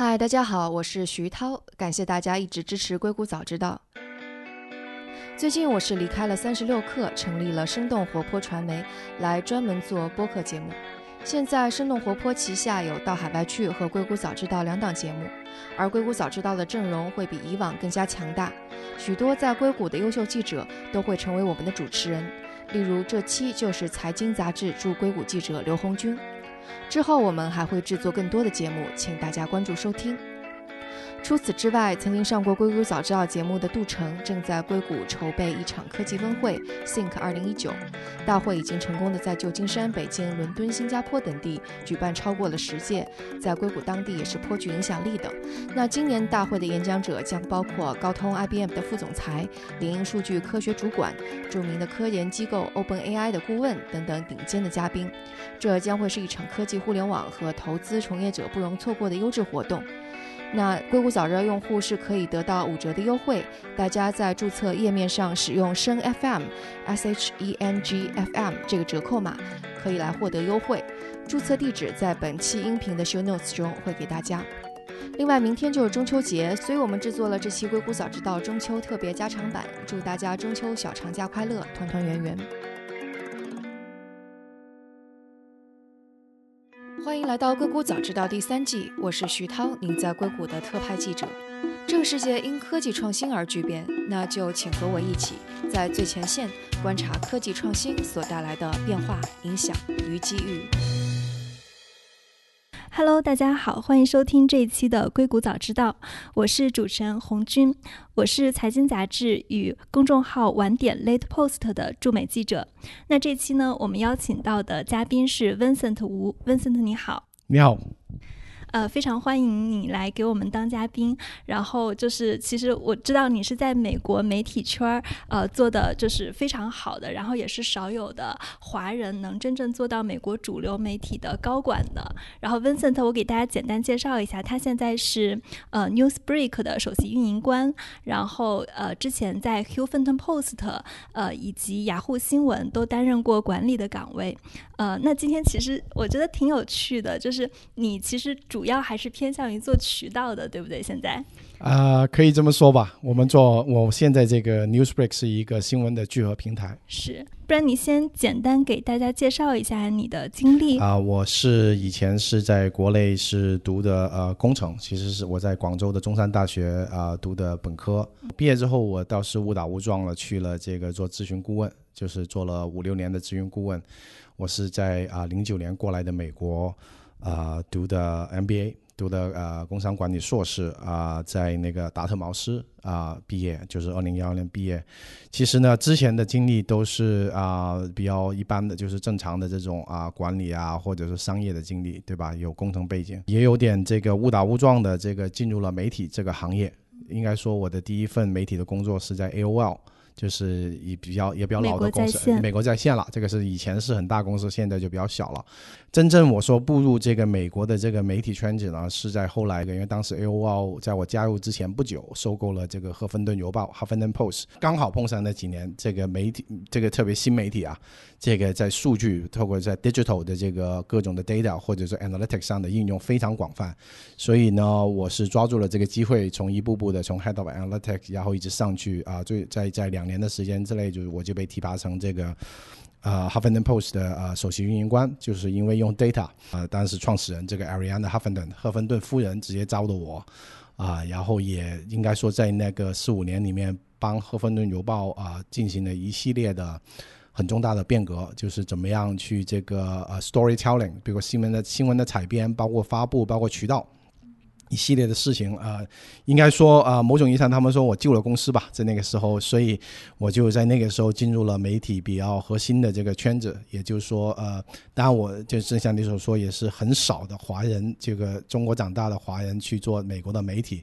嗨，大家好，我是徐涛，感谢大家一直支持硅谷早知道。最近我是离开了三十六氪，成立了生动活泼传媒，来专门做播客节目。现在生动活泼旗下有到海外去和硅谷早知道两档节目，而硅谷早知道的阵容会比以往更加强大，许多在硅谷的优秀记者都会成为我们的主持人。例如这期就是财经杂志驻硅谷记者刘红军。之后我们还会制作更多的节目，请大家关注收听。除此之外，曾经上过《硅谷早知道》节目的杜成正在硅谷筹备一场科技峰会 Think 2019。大会已经成功的在旧金山、北京、伦敦、新加坡等地举办超过了十届，在硅谷当地也是颇具影响力的。那今年大会的演讲者将包括高通、IBM 的副总裁、领英数据科学主管、著名的科研机构 OpenAI 的顾问等等顶尖的嘉宾。这将会是一场科技互联网和投资从业者不容错过的优质活动。那硅谷早热用户是可以得到五折的优惠，大家在注册页面上使用声 FM S H E N G F M 这个折扣码，可以来获得优惠。注册地址在本期音频的 show notes 中会给大家。另外，明天就是中秋节，所以我们制作了这期硅谷早知道中秋特别加长版，祝大家中秋小长假快乐，团团圆圆。来到硅谷早知道第三季，我是徐涛，您在硅谷的特派记者。这个世界因科技创新而巨变，那就请和我一起在最前线观察科技创新所带来的变化、影响与机遇。Hello，大家好，欢迎收听这一期的硅谷早知道，我是主持人红军，我是财经杂志与公众号晚点 Late Post 的驻美记者。那这期呢，我们邀请到的嘉宾是 Vincent 吴，Vincent 你好，你好。呃，非常欢迎你来给我们当嘉宾。然后就是，其实我知道你是在美国媒体圈儿，呃，做的就是非常好的，然后也是少有的华人能真正做到美国主流媒体的高管的。然后 Vincent，我给大家简单介绍一下，他现在是呃 Newsbreak 的首席运营官，然后呃之前在 Huffington Post 呃以及雅虎新闻都担任过管理的岗位。呃，那今天其实我觉得挺有趣的，就是你其实主主要还是偏向于做渠道的，对不对？现在啊，可以这么说吧。我们做，我现在这个 Newsbreak 是一个新闻的聚合平台。是，不然你先简单给大家介绍一下你的经历啊。我是以前是在国内是读的呃工程，其实是我在广州的中山大学啊读的本科。毕业之后，我倒是误打误撞了去了这个做咨询顾问，就是做了五六年的咨询顾问。我是在啊零九年过来的美国。啊，读的 MBA，读的呃工商管理硕士啊，在那个达特茅斯啊毕业，就是二零幺二年毕业。其实呢，之前的经历都是啊比较一般的，就是正常的这种啊管理啊，或者是商业的经历，对吧？有工程背景，也有点这个误打误撞的这个进入了媒体这个行业。应该说，我的第一份媒体的工作是在 AOL。就是以比较也比较老的公司，美国在线了。这个是以前是很大公司，现在就比较小了。真正我说步入这个美国的这个媒体圈子呢，是在后来的，因为当时 AOL 在我加入之前不久收购了这个赫芬顿邮报 （Huffington Post），刚好碰上那几年这个媒体这个特别新媒体啊，这个在数据透过在 digital 的这个各种的 data 或者是 analytics 上的应用非常广泛，所以呢，我是抓住了这个机会，从一步步的从 head of analytics，然后一直上去啊，最在在两。年的时间之内，就是我就被提拔成这个呃 Huffington Post 的呃首席运营官，就是因为用 data 啊，当时创始人这个 Ariana Huffington 赫芬顿夫人直接招的我啊，然后也应该说在那个四五年里面，帮赫芬顿邮报啊进行了一系列的很重大的变革，就是怎么样去这个呃 storytelling，比如新闻的新闻的采编，包括发布，包括渠道。一系列的事情啊，应该说啊，某种意义上他们说我救了公司吧，在那个时候，所以我就在那个时候进入了媒体比较核心的这个圈子。也就是说，呃，当然我就正像你所说，也是很少的华人，这个中国长大的华人去做美国的媒体。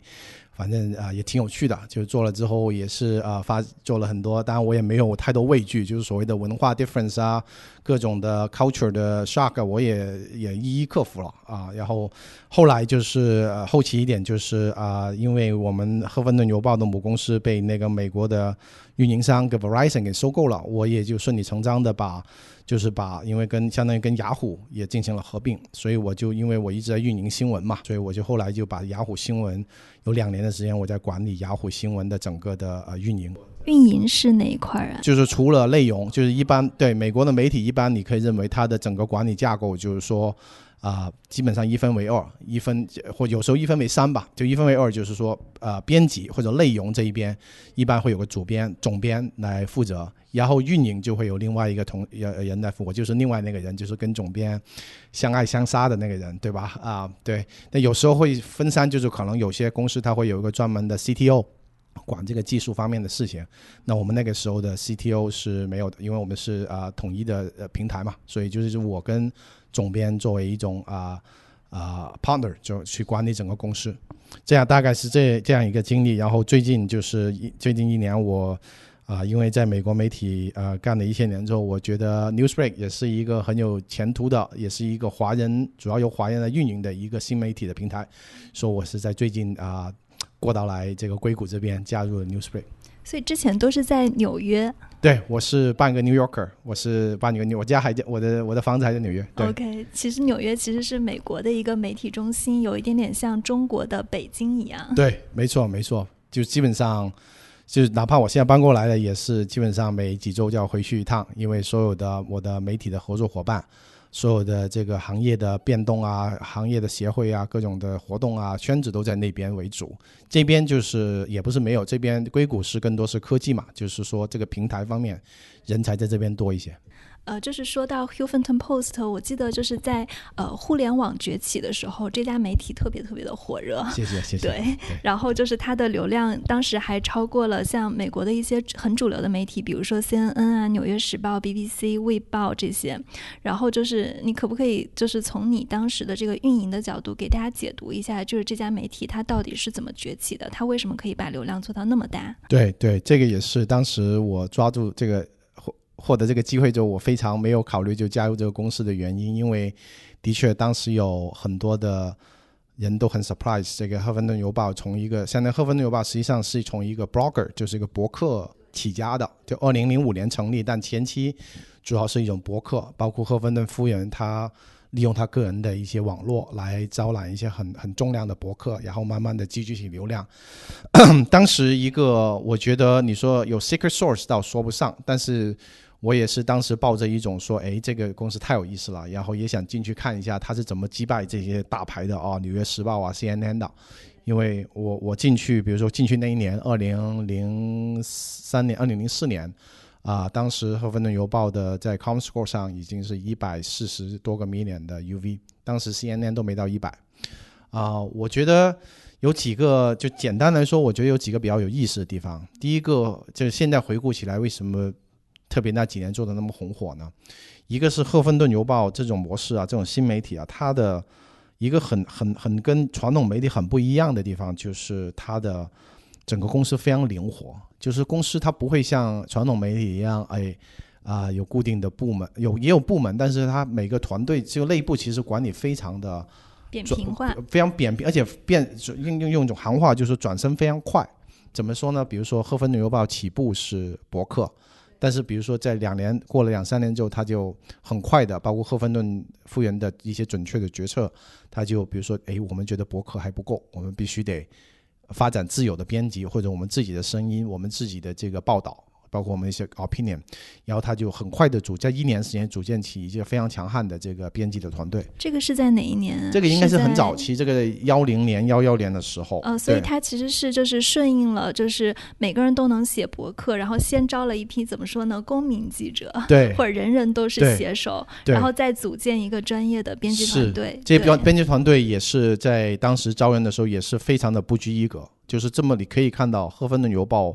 反正啊、也挺有趣的，就是做了之后也是啊、发做了很多，当然我也没有太多畏惧，就是所谓的文化 difference 啊，各种的 culture 的 shock，我也也一一克服了啊。然后后来就是、呃、后期一点就是啊、因为我们赫芬顿邮报的母公司被那个美国的运营商给 Verizon 给收购了，我也就顺理成章的把。就是把，因为跟相当于跟雅虎也进行了合并，所以我就因为我一直在运营新闻嘛，所以我就后来就把雅虎新闻有两年的时间我在管理雅虎新闻的整个的呃运营，运营是哪一块啊？就是除了内容，就是一般对美国的媒体，一般你可以认为它的整个管理架构就是说。啊、基本上一分为二，一分或有时候一分为三吧。就一分为二，就是说，呃，编辑或者内容这一边，一般会有个主编、总编来负责，然后运营就会有另外一个同呃人来负责，就是另外那个人，就是跟总编相爱相杀的那个人，对吧？啊，对。那有时候会分散，就是可能有些公司它会有一个专门的 CTO。管这个技术方面的事情，那我们那个时候的 CTO 是没有的，因为我们是啊、统一的呃平台嘛，所以就是我跟总编作为一种啊啊、partner 就去管理整个公司，这样大概是这这样一个经历。然后最近就是一最近一年我啊、因为在美国媒体呃干了一些年之后，我觉得 Newsbreak 也是一个很有前途的，也是一个华人主要由华人来运营的一个新媒体的平台，所以我是在最近啊。过到来这个硅谷这边加入了 Newsbreak。所以之前都是在纽约。对，我是半个 New Yorker，我是半个纽，我家还在我的我的房子还在纽约。对 OK，其实纽约其实是美国的一个媒体中心，有一点点像中国的北京一样。对，没错没错，就基本上就是哪怕我现在搬过来了，也是基本上每几周就要回去一趟，因为所有的我的媒体的合作伙伴。所有的这个行业的变动啊，行业的协会啊，各种的活动啊，圈子都在那边为主。这边就是也不是没有，这边硅谷是更多是科技嘛，就是说这个平台方面人才在这边多一些。呃，就是说到 Huffington Post，我记得就是在呃互联网崛起的时候，这家媒体特别特别的火热。谢谢谢谢。对，然后就是它的流量当时还超过了像美国的一些很主流的媒体，比如说 CNN 啊、纽约时报、BBC、卫报这些。然后就是你可不可以就是从你当时的这个运营的角度给大家解读一下，就是这家媒体它到底是怎么崛起的？它为什么可以把流量做到那么大？对对，这个也是当时我抓住这个获得这个机会之后，我非常没有考虑就加入这个公司的原因，因为的确当时有很多的人都很 surprise 这个赫芬顿邮报从一个，现在赫芬顿邮报实际上是从一个 blogger 就是一个博客起家的，就二零零五年成立，但前期主要是一种博客，包括赫芬顿夫人她。利用他个人的一些网络来招揽一些很很重量的博客，然后慢慢的积聚起流量。当时一个，我觉得你说有 secret source 倒说不上，但是我也是当时抱着一种说，哎，这个公司太有意思了，然后也想进去看一下他是怎么击败这些大牌的啊，《纽约时报》啊、CNN 的。因为我我进去，比如说进去那一年，二零零三年、二零零四年。啊，当时赫芬顿邮报的在 ComScore 上已经是一百四十多个 million 的 UV，当时 CNN 都没到一百。啊，我觉得有几个，就简单来说，我觉得有几个比较有意思的地方。第一个就是现在回顾起来，为什么特别那几年做的那么红火呢？一个是赫芬顿邮报这种模式啊，这种新媒体啊，它的一个很很很跟传统媒体很不一样的地方，就是它的整个公司非常灵活。就是公司它不会像传统媒体一样，哎，啊、有固定的部门，有也有部门，但是它每个团队就内部其实管理非常的扁平化，非常扁平，而且变用用用一种行话就是转身非常快。怎么说呢？比如说《赫芬顿邮报》起步是博客，但是比如说在两年过了两三年之后，他就很快的，包括赫芬顿复原的一些准确的决策，他就比如说，哎，我们觉得博客还不够，我们必须得发展自有的编辑或者我们自己的声音，我们自己的这个报道。包括我们一些 opinion，然后他就很快的组，在一年时间组建起一个非常强悍的这个编辑的团队。这个是在哪一年啊？这个应该是很早期，这个幺零年、幺幺年的时候。呃，所以对它其实是就是顺应了，就是每个人都能写博客，然后先招了一批怎么说呢，公民记者，对 或者人人都是对写手，然后再组建一个专业的编辑团队。这对编编辑团队也是在当时招人的时候也是非常的不拘一格，就是这么你可以看到《赫芬顿邮报》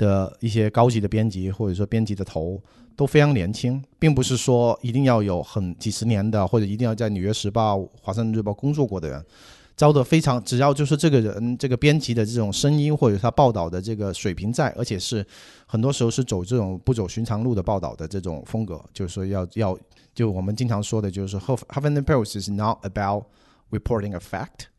的一些高级的编辑或者说编辑的头都非常年轻，并不是说一定要有很几十年的或者一定要在《纽约时报》《华盛顿日报》工作过的人。招的非常，只要就是这个人这个编辑的这种声音或者他报道的这个水平在，而且是很多时候是走这种不走寻常路的报道的这种风格，就是说要要就我们经常说的就是 Huffington Post is not about reporting a fact。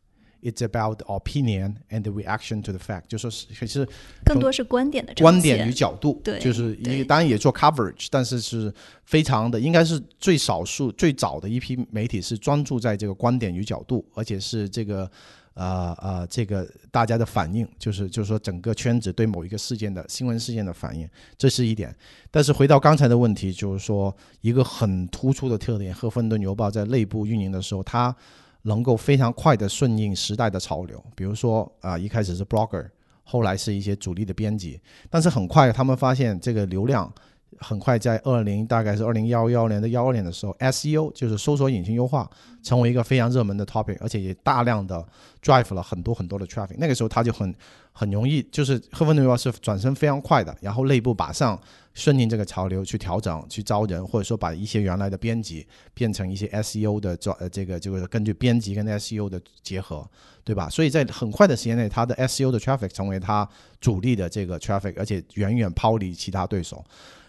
It's about opinion and the reaction to the fact，就说是其实更多是观点的观点与角度，对，就是对一当然也做 coverage，但是是非常的，应该是最少数最早的一批媒体是专注在这个观点与角度，而且是这个呃呃这个大家的反应，就是就是说整个圈子对某一个事件的新闻事件的反应，这是一点。但是回到刚才的问题，就是说一个很突出的特点，赫芬顿邮报在内部运营的时候，它能够非常快的顺应时代的潮流，比如说啊、一开始是 blogger，后来是一些主力的编辑，但是很快他们发现这个流量很快在二零大概是二零幺幺年的幺二年的时候，SEO 就是搜索引擎优化成为一个非常热门的 topic，而且也大量的 drive 了很多很多的 traffic。那个时候他就很很容易，就是赫芬顿邮报是转身非常快的，然后内部马上顺应这个潮流去调整、去招人，或者说把一些原来的编辑变成一些 SEO 的专呃这个就是根据编辑跟 SEO 的结合，对吧？所以在很快的时间内，它的 SEO 的 traffic 成为它主力的这个 traffic，而且远远抛离其他对手。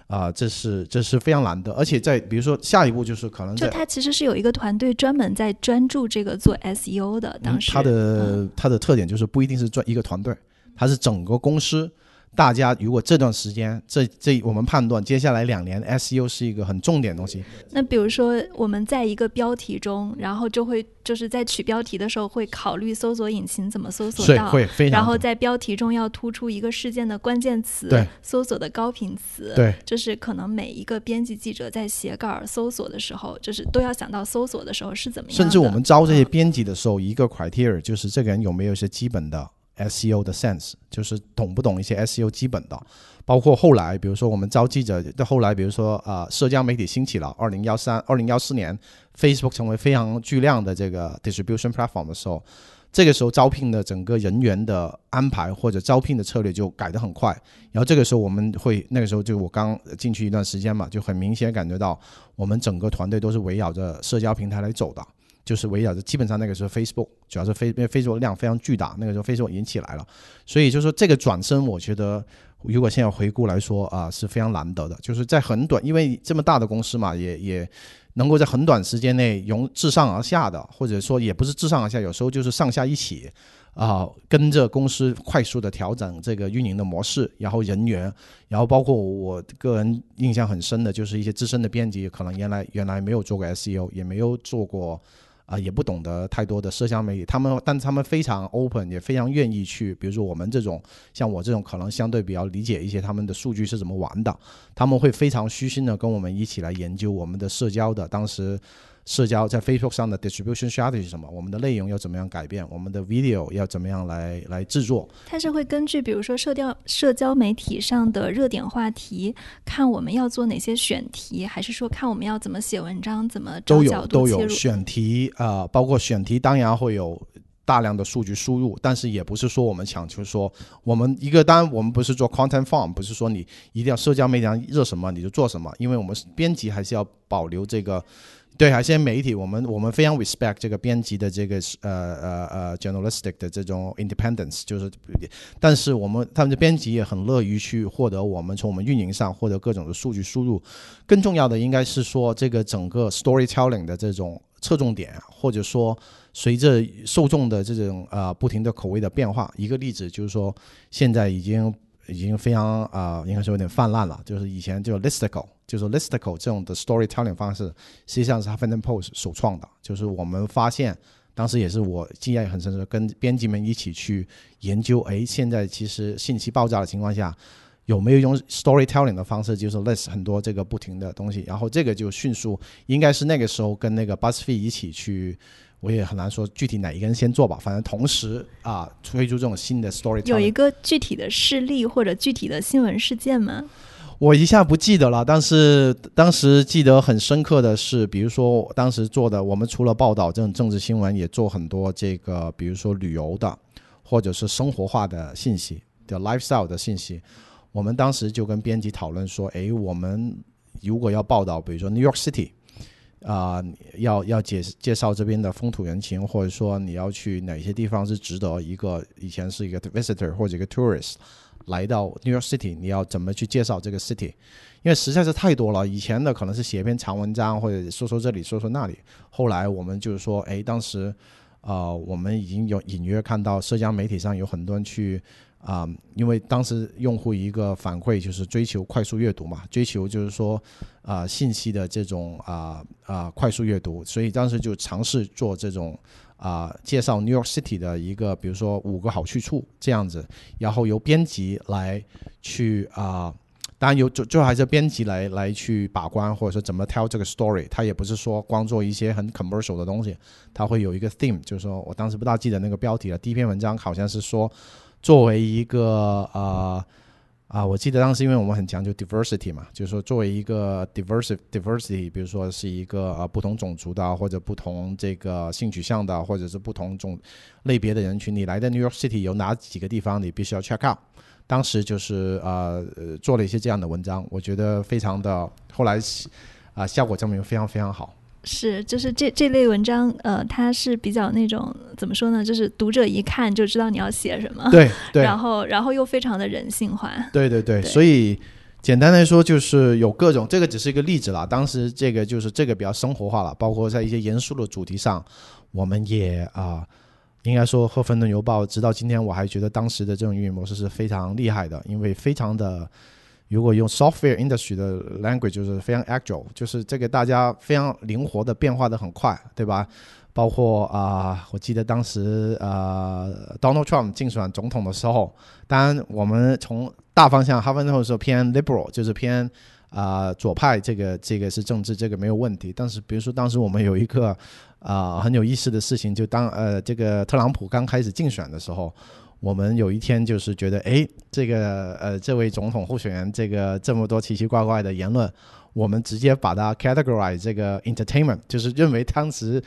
啊、这是这是非常难的，而且在比如说下一步就是可能就他其实是有一个团队专门在专注这个做 SEO 的，当时嗯、它的、他的特点就是不一定是专一个团队，他是整个公司。大家如果这段时间，这这我们判断接下来两年 SEO 是一个很重点的东西，那比如说我们在一个标题中，然后就会就是在取标题的时候会考虑搜索引擎怎么搜索到，会非常然后在标题中要突出一个事件的关键词，对。搜索的高频词，对。就是可能每一个编辑记者在写稿搜索的时候，就是都要想到搜索的时候是怎么样。甚至我们招这些嗯编辑的时候，一个 criteria 就是这个人有没有一些基本的 SEO 的 sense，就是懂不懂一些 SEO 基本的。包括后来，比如说我们招记者，到后来比如说啊、呃社交媒体兴起了，二零幺三、二零幺四年，Facebook 成为非常巨量的这个 distribution platform 的时候，这个时候招聘的整个人员的安排或者招聘的策略就改得很快。然后这个时候我们会，那个时候就我刚进去一段时间嘛，就很明显感觉到我们整个团队都是围绕着社交平台来走的。就是围绕着，基本上那个时候 Facebook 主要是 Face，因为 Facebook 量非常巨大，那个时候 Facebook 已经起来了，所以就是说这个转身，我觉得如果现在回顾来说啊、是非常难得的，就是在很短，因为这么大的公司嘛，也也能够在很短时间内由自上而下的，或者说也不是自上而下，有时候就是上下一起啊、跟着公司快速的调整这个运营的模式，然后人员，然后包括我个人印象很深的就是一些资深的编辑，可能原来原来没有做过 SEO，也没有做过。啊、也不懂得太多的社交媒体，他们，但他们非常 open，也非常愿意去，比如说我们这种，像我这种可能相对比较理解一些他们的数据是怎么玩的，他们会非常虚心的跟我们一起来研究我们的社交的当时社交在 Facebook 上的 distribution strategy 是什么，我们的内容要怎么样改变，我们的 video 要怎么样来来制作，它是会根据比如说社交社交媒体上的热点话题，看我们要做哪些选题，还是说看我们要怎么写文章，怎么找都角有都有？选题啊、呃包括选题当然会有大量的数据输入，但是也不是说我们强求说我们一个当然我们不是做 content farm，不是说你一定要社交媒体上热什么你就做什么，因为我们编辑还是要保留这个。对，还是媒体，我们我们非常 respect 这个编辑的这个呃呃呃 journalistic 的这种 independence，就是，但是我们他们的编辑也很乐于去获得我们从我们运营上获得各种的数据输入，更重要的应该是说这个整个 storytelling 的这种侧重点，或者说随着受众的这种呃不停的口味的变化，一个例子就是说现在已经已经非常啊、呃应该说有点泛滥了，就是以前就 listicle，就是 listicle 这种的 storytelling 方式，实际上是 Huffington Post 首创的，就是我们发现。当时也是我经验很深的，跟编辑们一起去研究，哎，现在其实信息爆炸的情况下，有没有用 storytelling 的方式，就是 list 很多这个不停的东西，然后这个就迅速，应该是那个时候跟那个 BuzzFeed 一起去，我也很难说具体哪一个人先做吧，反正同时啊推出这种新的 storytelling。有一个具体的事例或者具体的新闻事件吗？我一下不记得了，但是当时记得很深刻的是，比如说当时做的，我们除了报道这种政治新闻，也做很多这个，比如说旅游的，或者是生活化的信息的 lifestyle 的信息。我们当时就跟编辑讨论说，诶，我们如果要报道，比如说 New York City，啊、要要介介绍这边的风土人情，或者说你要去哪些地方是值得一个以前是一个 visitor 或者一个 tourist 来到 New York City，你要怎么去介绍这个 city？因为实在是太多了，以前的可能是写一篇长文章或者说说这里说说那里，后来我们就是说，哎，当时呃我们已经有隐约看到社交媒体上有很多人去。啊、因为当时用户一个反馈就是追求快速阅读嘛，追求就是说啊、信息的这种啊啊、快速阅读，所以当时就尝试做这种啊、介绍 New York City 的一个，比如说五个好去处这样子，然后由编辑来去啊。当然有就就还是编辑来来去把关，或者说怎么 tell 这个 story，他也不是说光做一些很 commercial 的东西，他会有一个 theme，就是说我当时不大记得那个标题了。第一篇文章好像是说，作为一个呃啊，我记得当时因为我们很强调 diversity 嘛，就是说作为一个 diversity diversity，比如说是一个呃不同种族的，或者不同这个性取向的，或者是不同种类别的人群，你来的 New York City 有哪几个地方你必须要 check out？当时就是呃呃做了一些这样的文章，我觉得非常的，后来啊、效果证明非常非常好。是，就是这这类文章，呃，它是比较那种怎么说呢？就是读者一看就知道你要写什么，对对然后然后又非常的人性化。对对对，对所以简单来说就是有各种，这个只是一个例子啦。当时这个就是这个比较生活化了，包括在一些严肃的主题上，我们也啊、应该说《赫芬顿邮报》直到今天我还觉得当时的这种运营模式是非常厉害的，因为非常的。如果用 software industry 的 language，就是非常 agile，就是这个大家非常灵活的变化的很快，对吧？包括啊、我记得当时呃，Donald Trump 竞选总统的时候，当然我们从大方向，哈芬顿是偏 liberal，就是偏啊、左派，这个这个是政治，这个没有问题。但是比如说当时我们有一个啊、很有意思的事情，就当呃这个特朗普刚开始竞选的时候。我们有一天就是觉得，哎，这个呃，这位总统候选人，这个这么多奇奇怪怪的言论，我们直接把它 categorize 这个 entertainment，就是认为当时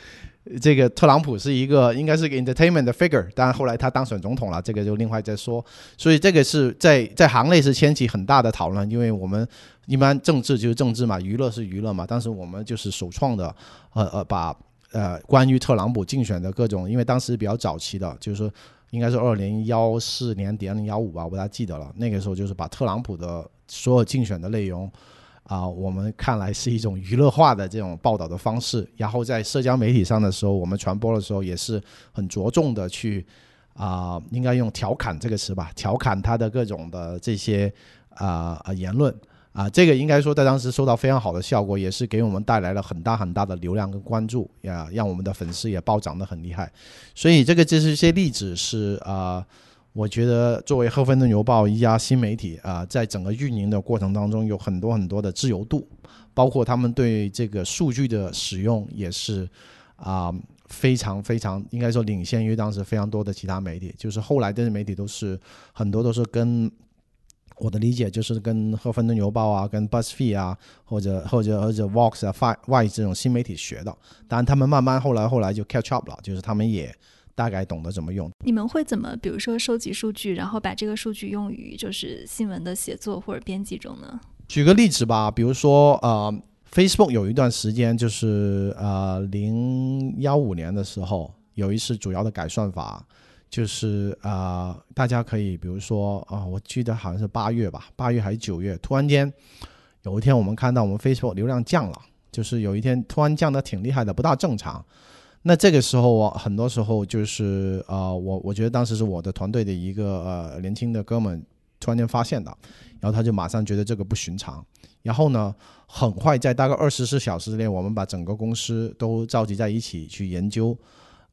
这个特朗普是一个应该是个 entertainment 的 figure，当然后来他当选总统了，这个就另外再说。所以这个是在在行内是掀起很大的讨论，因为我们一般政治就是政治嘛，娱乐是娱乐嘛，但是我们就是首创的，呃呃，把呃关于特朗普竞选的各种，因为当时比较早期的，就是说。应该是二零幺四年底、二零幺五吧，我不大记得了。那个时候就是把特朗普的所有竞选的内容，啊、我们看来是一种娱乐化的这种报道的方式。然后在社交媒体上的时候，我们传播的时候也是很着重的去啊、应该用调侃这个词吧，调侃他的各种的这些啊、呃言论。啊，这个应该说在当时收到非常好的效果，也是给我们带来了很大很大的流量跟关注呀，让我们的粉丝也暴涨得很厉害。所以这个就是一些例子是啊、我觉得作为赫芬顿邮报一家新媒体啊、在整个运营的过程当中有很多很多的自由度，包括他们对这个数据的使用也是啊、非常非常应该说领先于当时非常多的其他媒体，就是后来这些媒体都是很多都是跟。我的理解就是跟赫芬顿邮报啊、跟 BuzzFeed 啊，或者或者或者 Vox 啊、Fi Y 这种新媒体学的，当然他们慢慢后来后来就 catch up 了，就是他们也大概懂得怎么用。你们会怎么，比如说收集数据，然后把这个数据用于就是新闻的写作或者编辑中呢？举个例子吧，比如说呃，Facebook 有一段时间就是呃零幺五年的时候有一次主要的改算法，就是呃大家可以比如说啊、我记得好像是八月吧，八月还是九月，突然间有一天我们看到我们 Facebook 流量降了，就是有一天突然降的挺厉害的，不大正常。那这个时候我很多时候就是呃，我我觉得当时是我的团队的一个呃年轻的哥们突然间发现的，然后他就马上觉得这个不寻常，然后呢，很快在大概二十四小时之内，我们把整个公司都召集在一起去研究，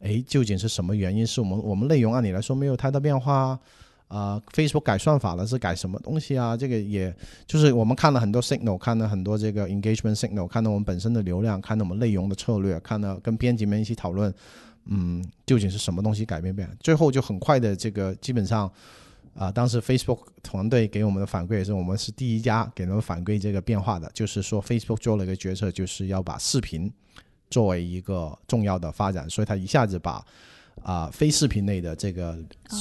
诶，究竟是什么原因？是我们我们内容按理来说没有太大变化啊。啊、f a c e b o o k 改算法了，是改什么东西啊？这个也就是我们看了很多 signal，看了很多这个 engagement signal，看到我们本身的流量，看到我们内容的策略，看到跟编辑们一起讨论，嗯，究竟是什么东西改变变？最后就很快的这个基本上，啊、当时 Facebook 团队给我们的反馈也是，我们是第一家给他们反馈这个变化的，就是说 Facebook 做了一个决策，就是要把视频作为一个重要的发展，所以他一下子把啊、非视频类的这个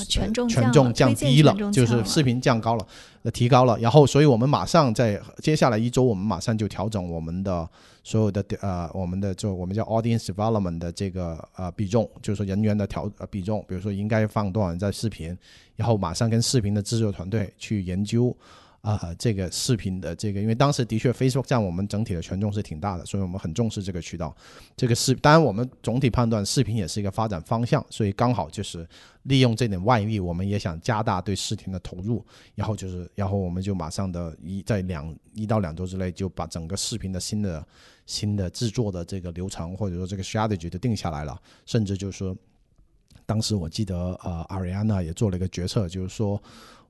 权重降权重降低了，就是视频降高了，呃，提高了。然后，所以我们马上在接下来一周，我们马上就调整我们的所有的呃，我们的就我们叫 audience development 的这个呃比重，就是说人员的调呃比重，比如说应该放多少人在视频，然后马上跟视频的制作团队去研究。啊、这个视频的这个，因为当时的确 Facebook 占我们整体的权重是挺大的，所以我们很重视这个渠道。这个是，当然我们总体判断视频也是一个发展方向，所以刚好就是利用这点外力，我们也想加大对视频的投入，然后就是，然后我们就马上的一在两一到两周之内就把整个视频的新的新的制作的这个流程或者说这个 strategy 就定下来了，甚至就是说，当时我记得呃，Ariana 也做了一个决策，就是说。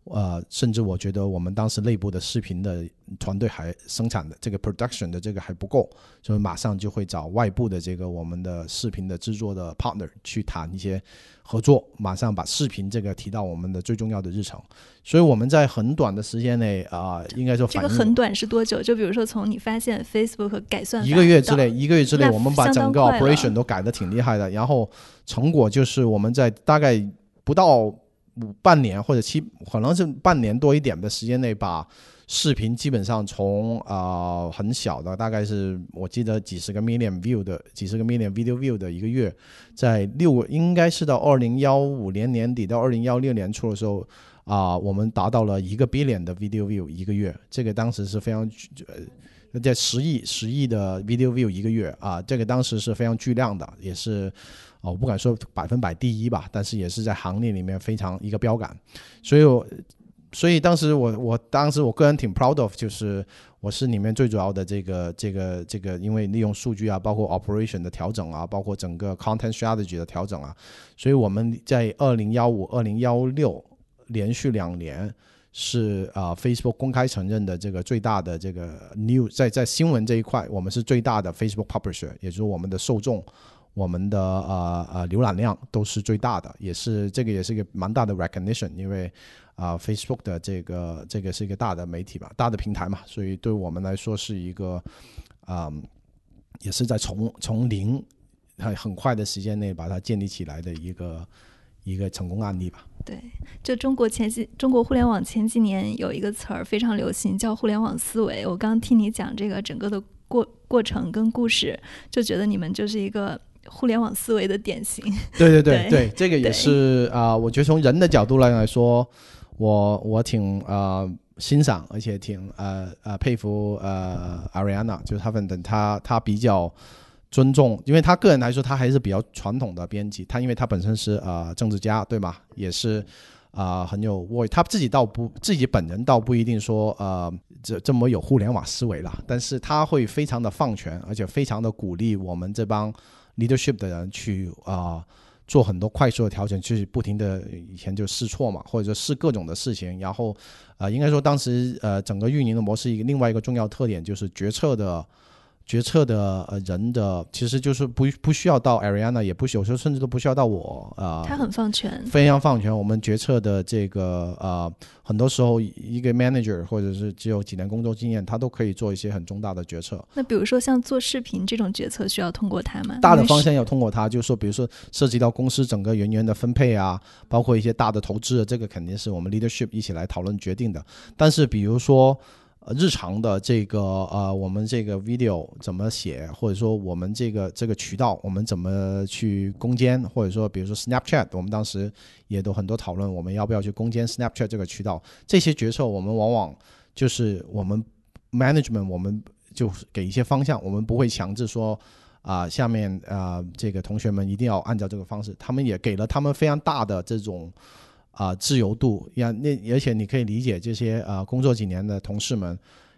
呃，甚至我觉得我们当时内部的视频的团队还生产的这个 production 的这个还不够，所以马上就会找外部的这个我们的视频的制作的 partner 去谈一些合作，马上把视频这个提到我们的最重要的日程。所以我们在很短的时间内啊、应该说这个很短是多久？就比如说从你发现 Facebook 改算一个月之内，一个月之内，我们把整个 operation 都改得挺厉害的。然后成果就是我们在大概不到五半年或者七，可能是半年多一点的时间内，把视频基本上从啊、很小的，大概是我记得几十个 million view 的，几十个 million video view 的一个月，在六应该是到二零幺五年年底到二零幺六年初的时候。啊、我们达到了一个 billion 的 video view 一个月，这个当时是非常呃在十亿十亿的 video view 一个月啊，这个当时是非常巨量的，也是哦，我不敢说百分百第一吧，但是也是在行业里面非常一个标杆。所以我，所以当时我我当时我个人挺 proud of，就是我是里面最主要的这个这个这个，因为利用数据啊，包括 operation 的调整啊，包括整个 content strategy 的调整啊，所以我们在二零幺五、二零幺六连续两年。是啊、f a c e b o o k 公开承认的这个最大的这个 new 在在新闻这一块，我们是最大的 Facebook publisher，也就是我们的受众，我们的呃呃浏览量都是最大的，也是这个也是一个蛮大的 recognition，因为啊、Facebook 的这个这个是一个大的媒体嘛，大的平台嘛，所以对我们来说是一个啊、也是在从从零很很快的时间内把它建立起来的一个一个成功案例吧。对，就中国前几中国互联网前几年有一个词儿非常流行，叫互联网思维。我刚听你讲这个整个的过过程跟故事，就觉得你们就是一个互联网思维的典型。对对对对对，这个也是啊、我觉得从人的角度来来说，我我挺呃欣赏，而且挺呃呃佩服呃 Ariana，就是他们等他他比较尊重，因为他个人来说，他还是比较传统的编辑，他因为他本身是呃政治家，对吗？也是。啊、很有味。他自己倒不，自己本人倒不一定说，呃，这这么有互联网思维啦，但是他会非常的放权，而且非常的鼓励我们这帮 leadership 的人去啊、做很多快速的调整，去不停的以前就试错嘛，或者说试各种的事情，然后啊，应该说当时呃整个运营的模式一个另外一个重要特点就是决策的。决策的呃人的其实就是不不需要到 Ariana，也不需有时候甚至都不需要到我啊，他很放权，非常放权。我们决策的这个呃，很多时候一个 manager 或者是只有几年工作经验，他都可以做一些很重大的决策。那比如说像做视频这种决策，需要通过他吗？大的方向要通过他，就是说，比如说涉及到公司整个人员的分配啊，包括一些大的投资，这个肯定是我们 leadership 一起来讨论决定的。但是比如说。呃，日常的这个呃，我们这个 video 怎么写，或者说我们这个这个渠道，我们怎么去攻坚，或者说比如说 Snapchat，我们当时也都很多讨论，我们要不要去攻坚 Snapchat 这个渠道，这些决策我们往往就是我们 management 我们就给一些方向，我们不会强制说啊、下面啊、这个同学们一定要按照这个方式，他们也给了他们非常大的这种啊、自由度，呀，那而且你可以理解这些啊、工作几年的同事们。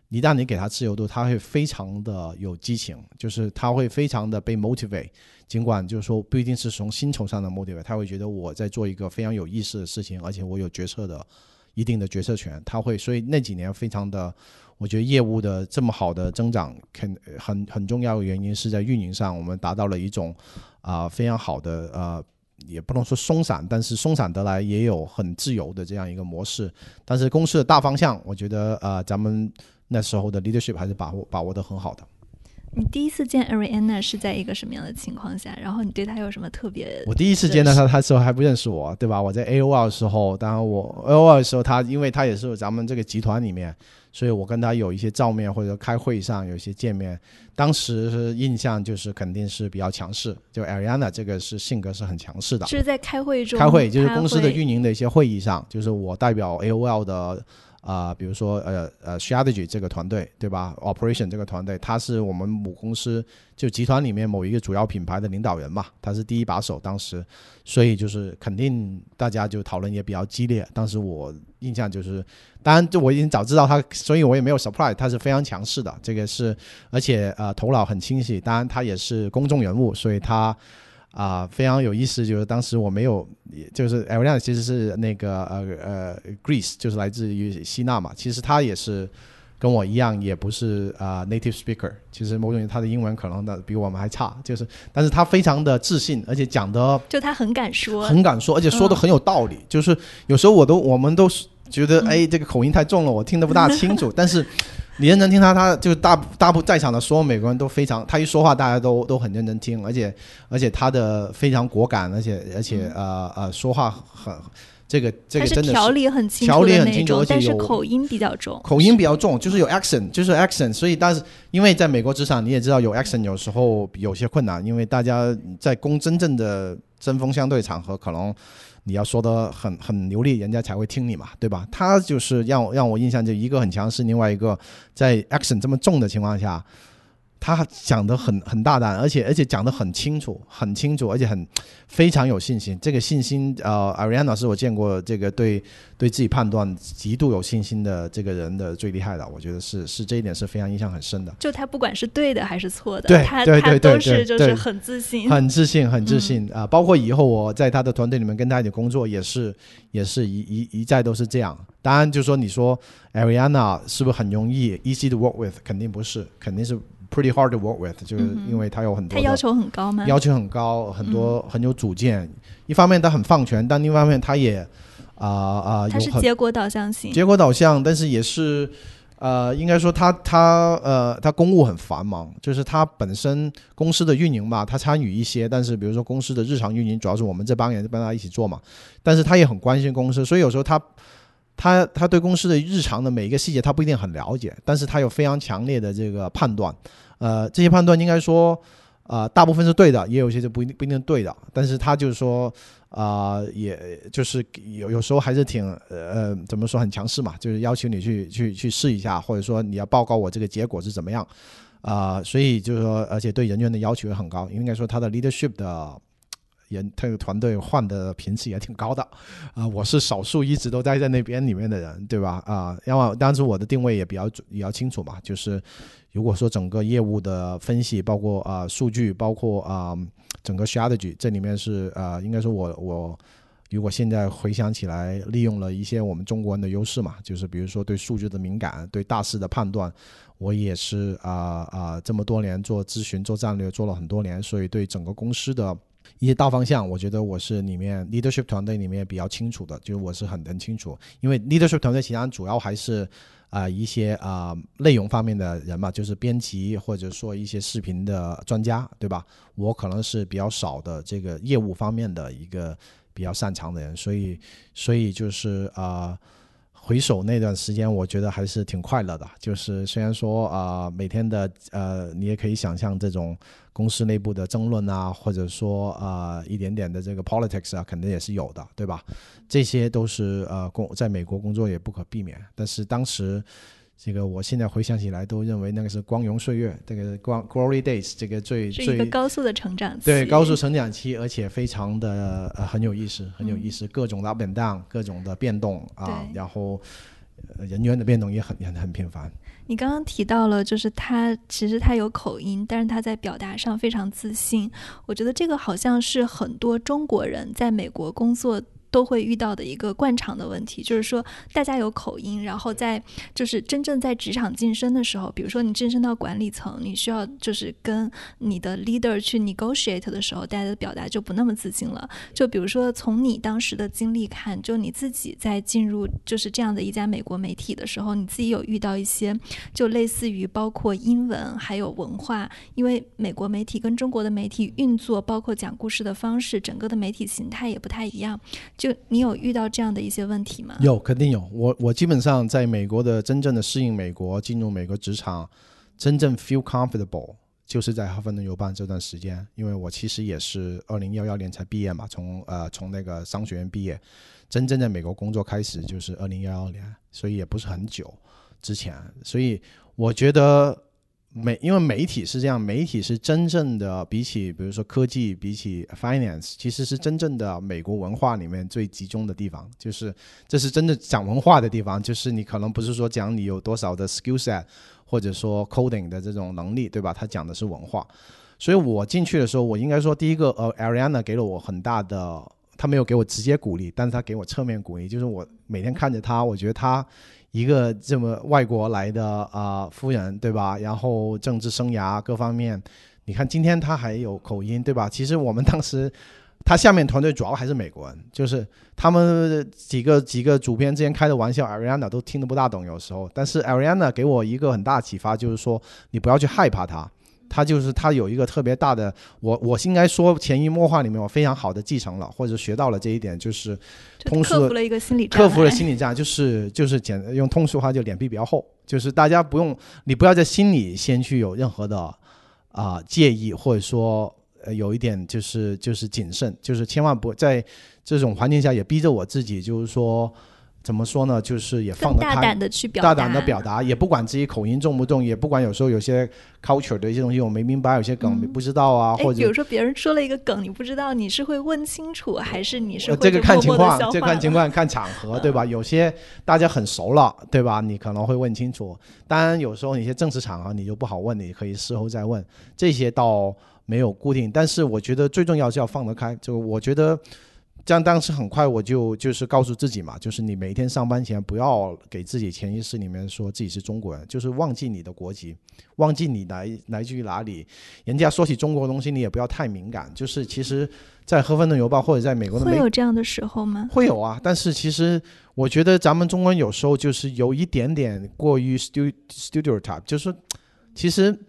一旦你给他自由度，他会非常的有激情，就是他会非常的被 motivate，尽管就是说不一定是从薪酬上的 motivate，他会觉得我在做一个非常有意思的事情，而且我有决策的一定的决策权，他会，所以那几年非常的，我觉得业务的这么好的增长，肯很很重要的原因是在运营上，我们达到了一种啊、非常好的呃。也不能说松散，但是松散得来也有很自由的这样一个模式。但是公司的大方向，我觉得呃，咱们那时候的 leadership 还是把握把握的很好的。你第一次见 Ariana 是在一个什么样的情况下？然后你对她有什么特别？我第一次见到她，她时候还不认识我，对吧？我在 AOL 的时候，当然我 AOL 的时候，她因为她也是咱们这个集团里面，所以我跟他有一些照面或者开会上有一些见面。当时印象就是肯定是比较强势，就 Ariana 这个是性格是很强势的。是在开会中？开会就是公司的运营的一些会议上，就是我代表 AOL 的。啊，比如说呃呃，strategy 这个团队对吧？operation 这个团队，他是我们母公司就集团里面某一个主要品牌的领导人嘛，他是第一把手当时，所以就是肯定大家就讨论也比较激烈。当时我印象就是，当然就我已经早知道他，所以我也没有 surprise，他是非常强势的，这个是而且呃头脑很清晰，当然他也是公众人物，所以他。啊，非常有意思，就是当时我没有，就是 e l i a n 其实是那个呃呃 Greece，就是来自于希腊嘛。其实他也是跟我一样，也不是啊 native speaker。其实某种他的英文可能的比我们还差，就是，但是他非常的自信，而且讲的就他很敢说，很敢说，而且说的很有道理。就是有时候我都我们都觉得哎，这个口音太重了，我听得不大清楚，但是。你认真听他，他就大大部在场的所有美国人都非常，他一说话大家都都很认真听，而且而且他的非常果敢，而且而且呃呃说话很这个这个真的是条理很清楚的那种，但是口音比较重，口音比较重，就是有 accent，就是 accent，所以但是因为在美国职场你也知道有 accent 有时候有些困难，因为大家在公真正的针锋相对场合可能。你要说的很很流利，人家才会听你嘛，对吧？他就是让让我印象就一个很强势，另外一个在 action 这么重的情况下。他讲的很很大胆，而且而且讲的很清楚，很清楚，而且很非常有信心。这个信心，呃，Ariana 是我见过这个对对自己判断极度有信心的这个人的最厉害的。我觉得是是这一点是非常印象很深的。就他不管是对的还是错的，对他他都是就是很自信，很自信，很自信啊！包括以后我在他的团队里面跟他一起工作，也是也是一一一再都是这样。当然，就说你说 Ariana 是不是很容易 easy to work with？肯定不是，肯定是。Pretty hard to work with，就是因为他有很多，他要求很高吗？要求很高，很多很有主见。一方面他很放权，但另一方面他也啊啊，他是结果导向型，结果导向，但是也是呃，应该说他他呃，他公务很繁忙，就是他本身公司的运营嘛，他参与一些，但是比如说公司的日常运营，主要是我们这帮人帮他一起做嘛。但是他也很关心公司，所以有时候他。他他对公司的日常的每一个细节他不一定很了解，但是他有非常强烈的这个判断，呃，这些判断应该说，呃，大部分是对的，也有些就不一定不一定对的，但是他就是说，啊，也就是有有时候还是挺呃怎么说很强势嘛，就是要求你去去去试一下，或者说你要报告我这个结果是怎么样，啊，所以就是说，而且对人员的要求也很高，应该说他的 leadership 的。人他个团队换的频次也挺高的，啊，我是少数一直都待在那边里面的人，对吧？啊，因为当时我的定位也比较比较清楚嘛，就是如果说整个业务的分析，包括啊数据，包括啊整个 strategy，这里面是啊，应该说我我如果现在回想起来，利用了一些我们中国人的优势嘛，就是比如说对数据的敏感，对大势的判断，我也是啊啊这么多年做咨询做战略做了很多年，所以对整个公司的。一些大方向，我觉得我是里面 leadership 团队里面比较清楚的，就是我是很很清楚，因为 leadership 团队其实主要还是啊一些啊内容方面的人嘛，就是编辑或者说一些视频的专家，对吧？我可能是比较少的这个业务方面的一个比较擅长的人，所以所以就是啊。回首那段时间，我觉得还是挺快乐的。就是虽然说啊，每天的呃，你也可以想象这种公司内部的争论啊，或者说啊，一点点的这个 politics 啊，肯定也是有的，对吧？这些都是呃工在美国工作也不可避免。但是当时。这个我现在回想起来，都认为那个是光荣岁月，这个光 glory days，这个最是一个高速的成长期，对高速成长期，而且非常的呃很有意思，很有意思，各种的 up and down，各种的变动啊，然后人员的变动也很很很频繁。你刚刚提到了，就是他其实他有口音，但是他在表达上非常自信。我觉得这个好像是很多中国人在美国工作。都会遇到的一个惯常的问题，就是说大家有口音，然后在就是真正在职场晋升的时候，比如说你晋升到管理层，你需要就是跟你的 leader 去 negotiate 的时候，大家的表达就不那么自信了。就比如说从你当时的经历看，就你自己在进入就是这样的一家美国媒体的时候，你自己有遇到一些就类似于包括英文还有文化，因为美国媒体跟中国的媒体运作，包括讲故事的方式，整个的媒体形态也不太一样。就就你有遇到这样的一些问题吗？有，肯定有。我我基本上在美国的真正的适应美国，进入美国职场，真正 feel comfortable，就是在哈佛顿邮报这段时间。因为我其实也是二零幺幺年才毕业嘛，从呃从那个商学院毕业，真正在美国工作开始就是二零幺幺年，所以也不是很久之前。所以我觉得。媒因为媒体是这样，媒体是真正的比起比如说科技，比起 finance，其实是真正的美国文化里面最集中的地方，就是这是真的讲文化的地方，就是你可能不是说讲你有多少的 skill set，或者说 coding 的这种能力，对吧？他讲的是文化，所以我进去的时候，我应该说第一个呃，Ariana 给了我很大的，他没有给我直接鼓励，但是他给我侧面鼓励，就是我每天看着他，我觉得他。一个这么外国来的啊夫人，对吧？然后政治生涯各方面，你看今天他还有口音，对吧？其实我们当时他下面团队主要还是美国人，就是他们几个几个主编之间开的玩笑，Ariana 都听得不大懂，有时候。但是 Ariana 给我一个很大启发，就是说你不要去害怕他。他就是他有一个特别大的，我我应该说潜移默化里面我非常好的继承了或者学到了这一点，就是通俗克服了一个心理克服了心理障碍，就是就是简用通俗话就脸皮比较厚，就是大家不用你不要在心里先去有任何的啊介意或者说呃有一点就是就是谨慎，就是千万不在这种环境下也逼着我自己就是说。怎么说呢？就是也放得开，大胆的去表达，大胆的表达，也不管自己口音重不重，也不管有时候有些 culture 的一些东西我没明白，有些梗不知道啊，或者比如说别人说了一个梗你不知道，你是会问清楚，还是你是这个看情况，这看情况看场合，对吧？有些大家很熟了，对吧？你可能会问清楚。当然有时候一些正式场合你就不好问，你可以事后再问。这些倒没有固定，但是我觉得最重要是要放得开。就我觉得。这样当时很快我就就是告诉自己嘛，就是你每天上班前不要给自己潜意识里面说自己是中国人，就是忘记你的国籍，忘记你来来自于哪里。人家说起中国的东西，你也不要太敏感。就是其实，在《赫芬顿邮报》或者在美国的会有这样的时候吗？会有啊，但是其实我觉得咱们中国人有时候就是有一点点过于 studio studio type，就是其实。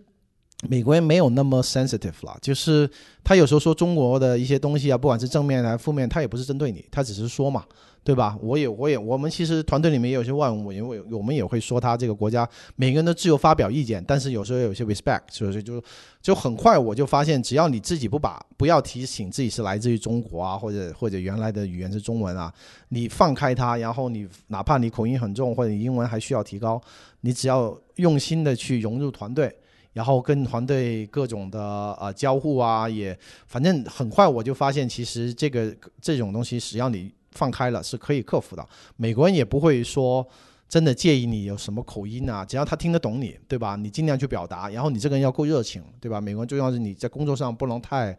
美国人没有那么 sensitive 了，就是他有时候说中国的一些东西啊，不管是正面还是负面，他也不是针对你，他只是说嘛，对吧？我也我也我们其实团队里面也有些外文因为我们也会说他这个国家每个人都自由发表意见，但是有时候有些 respect，所以就就很快我就发现，只要你自己不把不要提醒自己是来自于中国啊，或者或者原来的语言是中文啊，你放开它，然后你哪怕你口音很重或者你英文还需要提高，你只要用心的去融入团队。然后跟团队各种的呃交互啊，也反正很快我就发现，其实这个这种东西，只要你放开了，是可以克服的。美国人也不会说真的介意你有什么口音啊，只要他听得懂你，对吧？你尽量去表达，然后你这个人要够热情，对吧？美国人重要是你在工作上不能太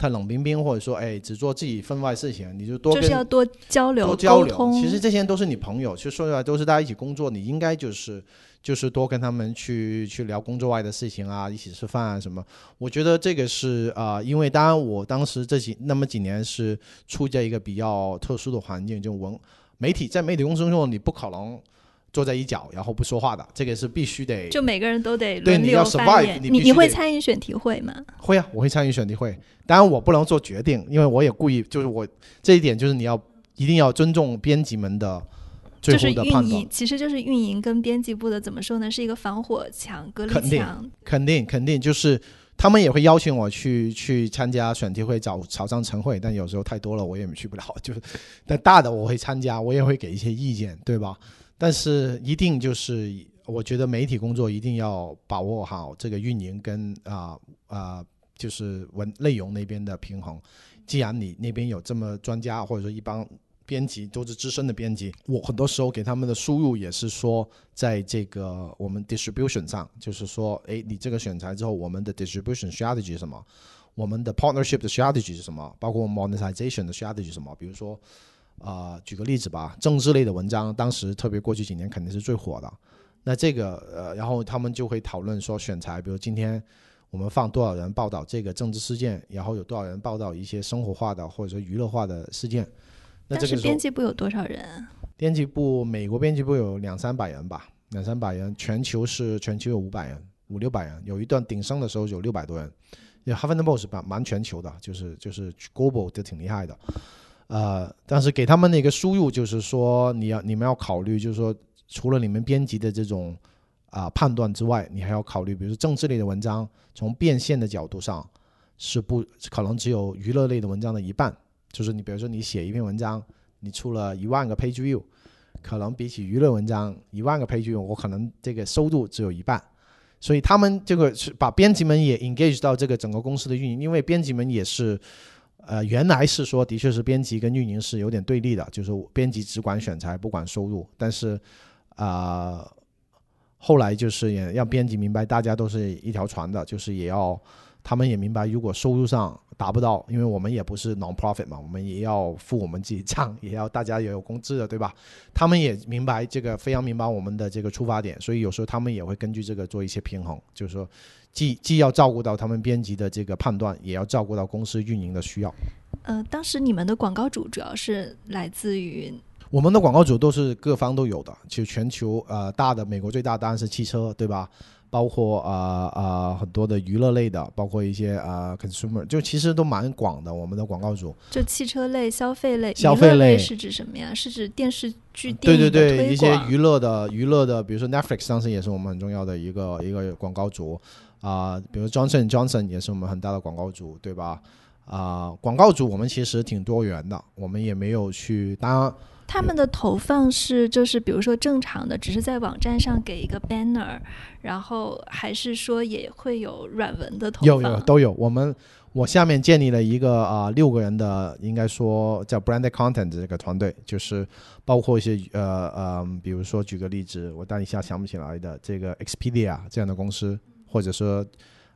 太冷冰冰，或者说哎只做自己分外事情，你就多就是要多交流多交流。其实这些人都是你朋友，其实说出来都是大家一起工作，你应该就是。就是多跟他们去去聊工作外的事情啊，一起吃饭啊什么。我觉得这个是啊，因为当然我当时这几那么几年是处在一个比较特殊的环境，就文媒体在媒体公司中，你不可能坐在一角然后不说话的，这个是必须得。就每个人都得对你要 survive，你你会参与选题会吗？会啊，我会参与选题会。当然我不能做决定，因为我也故意就是我这一点就是你要一定要尊重编辑们的。就是运营，其实就是运营跟编辑部的怎么说呢？是一个防火墙、隔离墙。肯定肯定就是他们也会邀请我去去参加选题会、找潮商晨会，但有时候太多了，我也去不了。就是但大的我会参加，我也会给一些意见，对吧？但是一定就是我觉得媒体工作一定要把握好这个运营跟啊啊，就是文内容那边的平衡。既然你那边有这么专家，或者说一帮。编辑都是资深的编辑，我很多时候给他们的输入也是说，在这个我们 distribution 上，就是说，哎，你这个选材之后，我们的 distribution strategy 是什么？我们的 partnership 的 strategy 是什么？包括 monetization 的 strategy 是什么？比如说，啊、举个例子吧，政治类的文章，当时特别过去几年肯定是最火的。那这个呃，然后他们就会讨论说选材，比如今天我们放多少人报道这个政治事件，然后有多少人报道一些生活化的或者说娱乐化的事件。那当这个编辑部有多少人啊？编辑部，美国编辑部有两三百人吧，两三百人，全球是全球有五百人，五六百人，有一段鼎盛的时候有六百多人。因为 Huffington Post 蛮蛮全球的，就是就是 global 就挺厉害的。呃，但是给他们的一个输入就是说，你要你们要考虑，就是说，除了你们编辑的这种啊、判断之外，你还要考虑，比如说政治类的文章，从变现的角度上是不可能只有娱乐类的文章的一半。就是你比如说你写一篇文章，你出了一万个 page view，可能比起娱乐文章一万个 page view，我可能这个收入只有一半。所以他们这个是把编辑们也 engage 到这个整个公司的运营，因为编辑们也是，呃，原来是说的确是编辑跟运营是有点对立的，就是编辑只管选材不管收入，但是啊、后来就是也让编辑明白大家都是一条船的，就是也要他们也明白，如果收入上达不到，因为我们也不是 non-profit 嘛，我们也要付我们自己账，也要大家也有工资的，对吧？他们也明白这个，非常明白我们的这个出发点，所以有时候他们也会根据这个做一些平衡，就是说既既要照顾到他们编辑的这个判断，也要照顾到公司运营的需要。呃，当时你们的广告主主要是来自于我们的广告主都是各方都有的，就全球呃大的，美国最大当然是汽车，对吧？包括啊啊、很多的娱乐类的，包括一些啊、consumer，就其实都蛮广的。我们的广告主，就汽车类、消费类、消费类类是指什么呀？是指电视剧、对电影的对对，一些娱乐的娱乐的，比如说 Netflix 当时也是我们很重要的一个一个广告主啊、比如 Johnson Johnson 也是我们很大的广告主，对吧？啊、广告主我们其实挺多元的，我们也没有去，当然他们的投放是就是比如说正常的，只是在网站上给一个 banner，然后还是说也会有软文的投放？有有都有。我们我下面建立了一个啊、六个人的，应该说叫 branded content 这个团队，就是包括一些呃呃，比如说举个例子，我当一下想不起来的这个 Expedia 这样的公司，或者说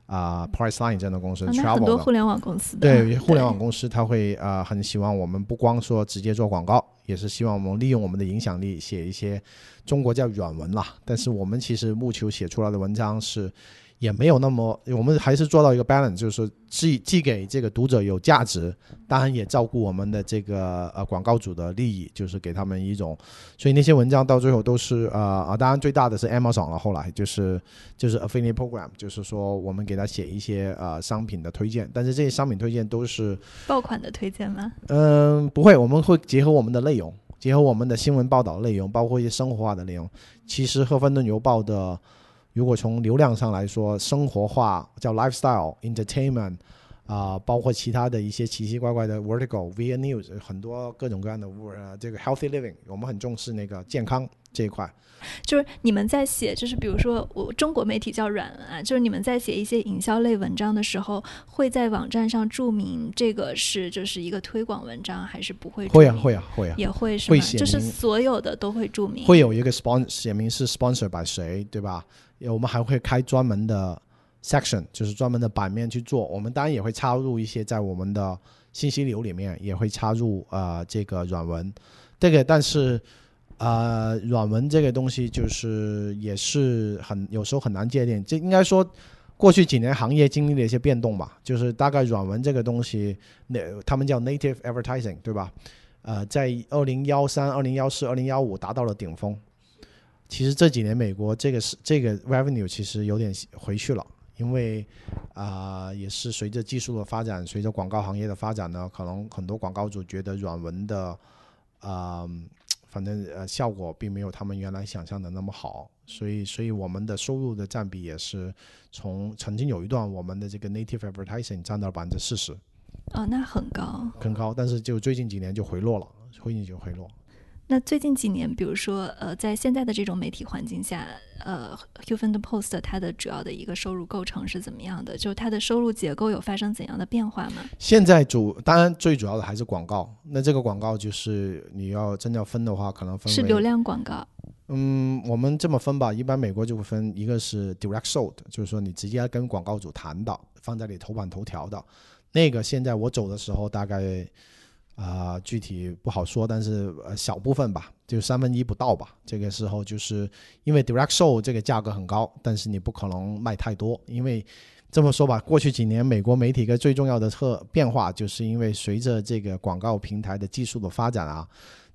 啊、Priceline 这样的公司、啊那 travel 很多互联网公司对互联网公司，他会啊、呃很希望我们不光说直接做广告，也是希望我们利用我们的影响力写一些中国叫软文啦。但是我们其实务求写出来的文章是也没有那么，我们还是做到一个 balance，就是说既既给这个读者有价值，当然也照顾我们的这个呃广告主的利益，就是给他们一种，所以那些文章到最后都是呃啊，当然最大的是 Amazon 了，后来就是就是 affiliate program，就是说我们给他写一些呃商品的推荐，但是这些商品推荐都是爆款的推荐吗？嗯，不会，我们会结合我们的内容，结合我们的新闻报道内容，包括一些生活化的内容。其实《赫芬顿邮报》的，如果从流量上来说，生活化叫 lifestyle entertainment 啊、包括其他的一些奇奇怪怪的 vertical via news，很多各种各样的呃这个 healthy living，我们很重视那个健康这一块。就是你们在写，就是比如说我中国媒体叫软文啊，就是你们在写一些营销类文章的时候，会在网站上注明这个是就是一个推广文章，还是不会？会啊，会啊，会啊。也会是会吗？就是所有的都会注明。会有一个 sponsor 写明是 sponsor by 谁，对吧？我们还会开专门的 section，就是专门的版面去做。我们当然也会插入一些在我们的信息流里面，也会插入呃这个软文。这个但是呃软文这个东西就是也是很有时候很难界定。这应该说过去几年行业经历了一些变动吧，就是大概软文这个东西，那他们叫 native advertising，对吧？呃，在二零幺三、二零幺四、二零幺五达到了顶峰。其实这几年美国这个是这个 revenue 其实有点回去了，因为啊、也是随着技术的发展，随着广告行业的发展呢，可能很多广告主觉得软文的啊、反正呃效果并没有他们原来想象的那么好，所以所以我们的收入的占比也是从曾经有一段我们的这个 native advertising 占到了百分之四十，哦，那很高。很高，但是就最近几年就回落了，最近就回落。那最近几年，比如说，呃，在现在的这种媒体环境下，呃，Huffington Post 它的主要的一个收入构成是怎么样的？就是它的收入结构有发生怎样的变化吗？现在主当然最主要的还是广告，那这个广告就是你要真要分的话，可能分是流量广告。嗯，我们这么分吧，一般美国就会分一个是 direct sold，就是说你直接跟广告主谈的，放在你头版头条的，那个现在我走的时候大概啊，具体不好说，但是呃小部分吧，就三分一不到吧。这个时候就是因为 direct show 这个价格很高，但是你不可能卖太多，因为这么说吧，过去几年美国媒体一个最重要的特变化，就是因为随着这个广告平台的技术的发展啊。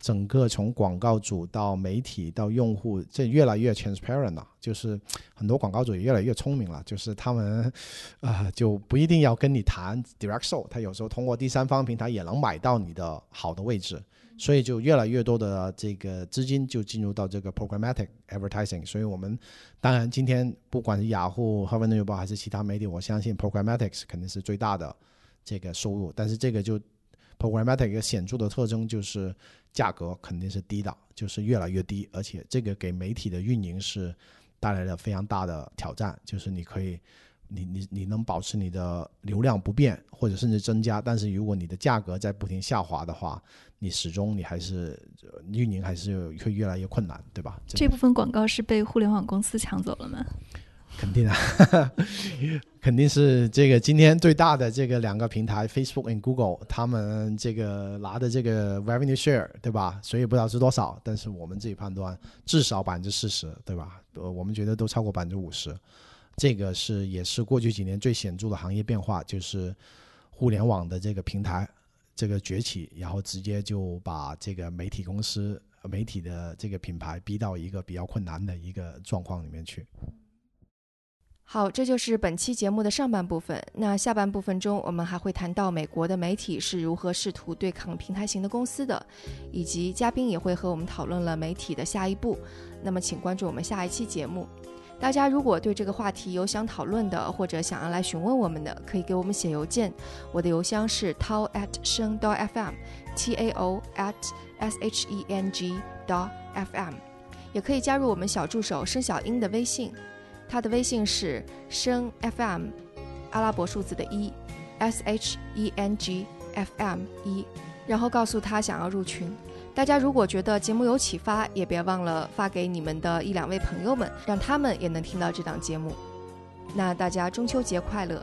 整个从广告主到媒体到用户，这越来越 transparent 了，就是很多广告主也越来越聪明了，就是他们啊就不一定要跟你谈 direct show，他有时候通过第三方平台也能买到你的好的位置，所以就越来越多的这个资金就进入到这个 programmatic advertising，所以我们当然今天不管是雅虎、哈佛日报还是其他媒体，我相信 programmatic 肯定是最大的这个收入，但是这个就 programmatic 一个显著的特征就是。价格肯定是低的，就是越来越低，而且这个给媒体的运营是带来了非常大的挑战。就是你可以，你你你能保持你的流量不变，或者甚至增加，但是如果你的价格在不停下滑的话，你始终你还是运营还是会越来越困难，对吧？这部分广告是被互联网公司抢走了吗？肯定啊，肯定是这个今天最大的这个两个平台，Facebook and Google，他们这个拿的这个 revenue share，对吧？所以不知道是多少，但是我们自己判断至少百分之四十，对吧？呃，我们觉得都超过百分之五十，这个是也是过去几年最显著的行业变化，就是互联网的这个平台这个崛起，然后直接就把这个媒体公司、媒体的这个品牌逼到一个比较困难的一个状况里面去。好，这就是本期节目的上半部分。那下半部分中，我们还会谈到美国的媒体是如何试图对抗平台型的公司的，以及嘉宾也会和我们讨论了媒体的下一步。那么，请关注我们下一期节目。大家如果对这个话题有想讨论的，或者想要来询问我们的，可以给我们写邮件。我的邮箱是 tao at 声 dot fm，t a o at s h e n g do f m，也可以加入我们小助手申小英的微信。他的微信是声 FM，阿拉伯数字的一，S H E N G F M 一，然后告诉他想要入群。大家如果觉得节目有启发，也别忘了发给你们的一两位朋友们，让他们也能听到这档节目。那大家中秋节快乐！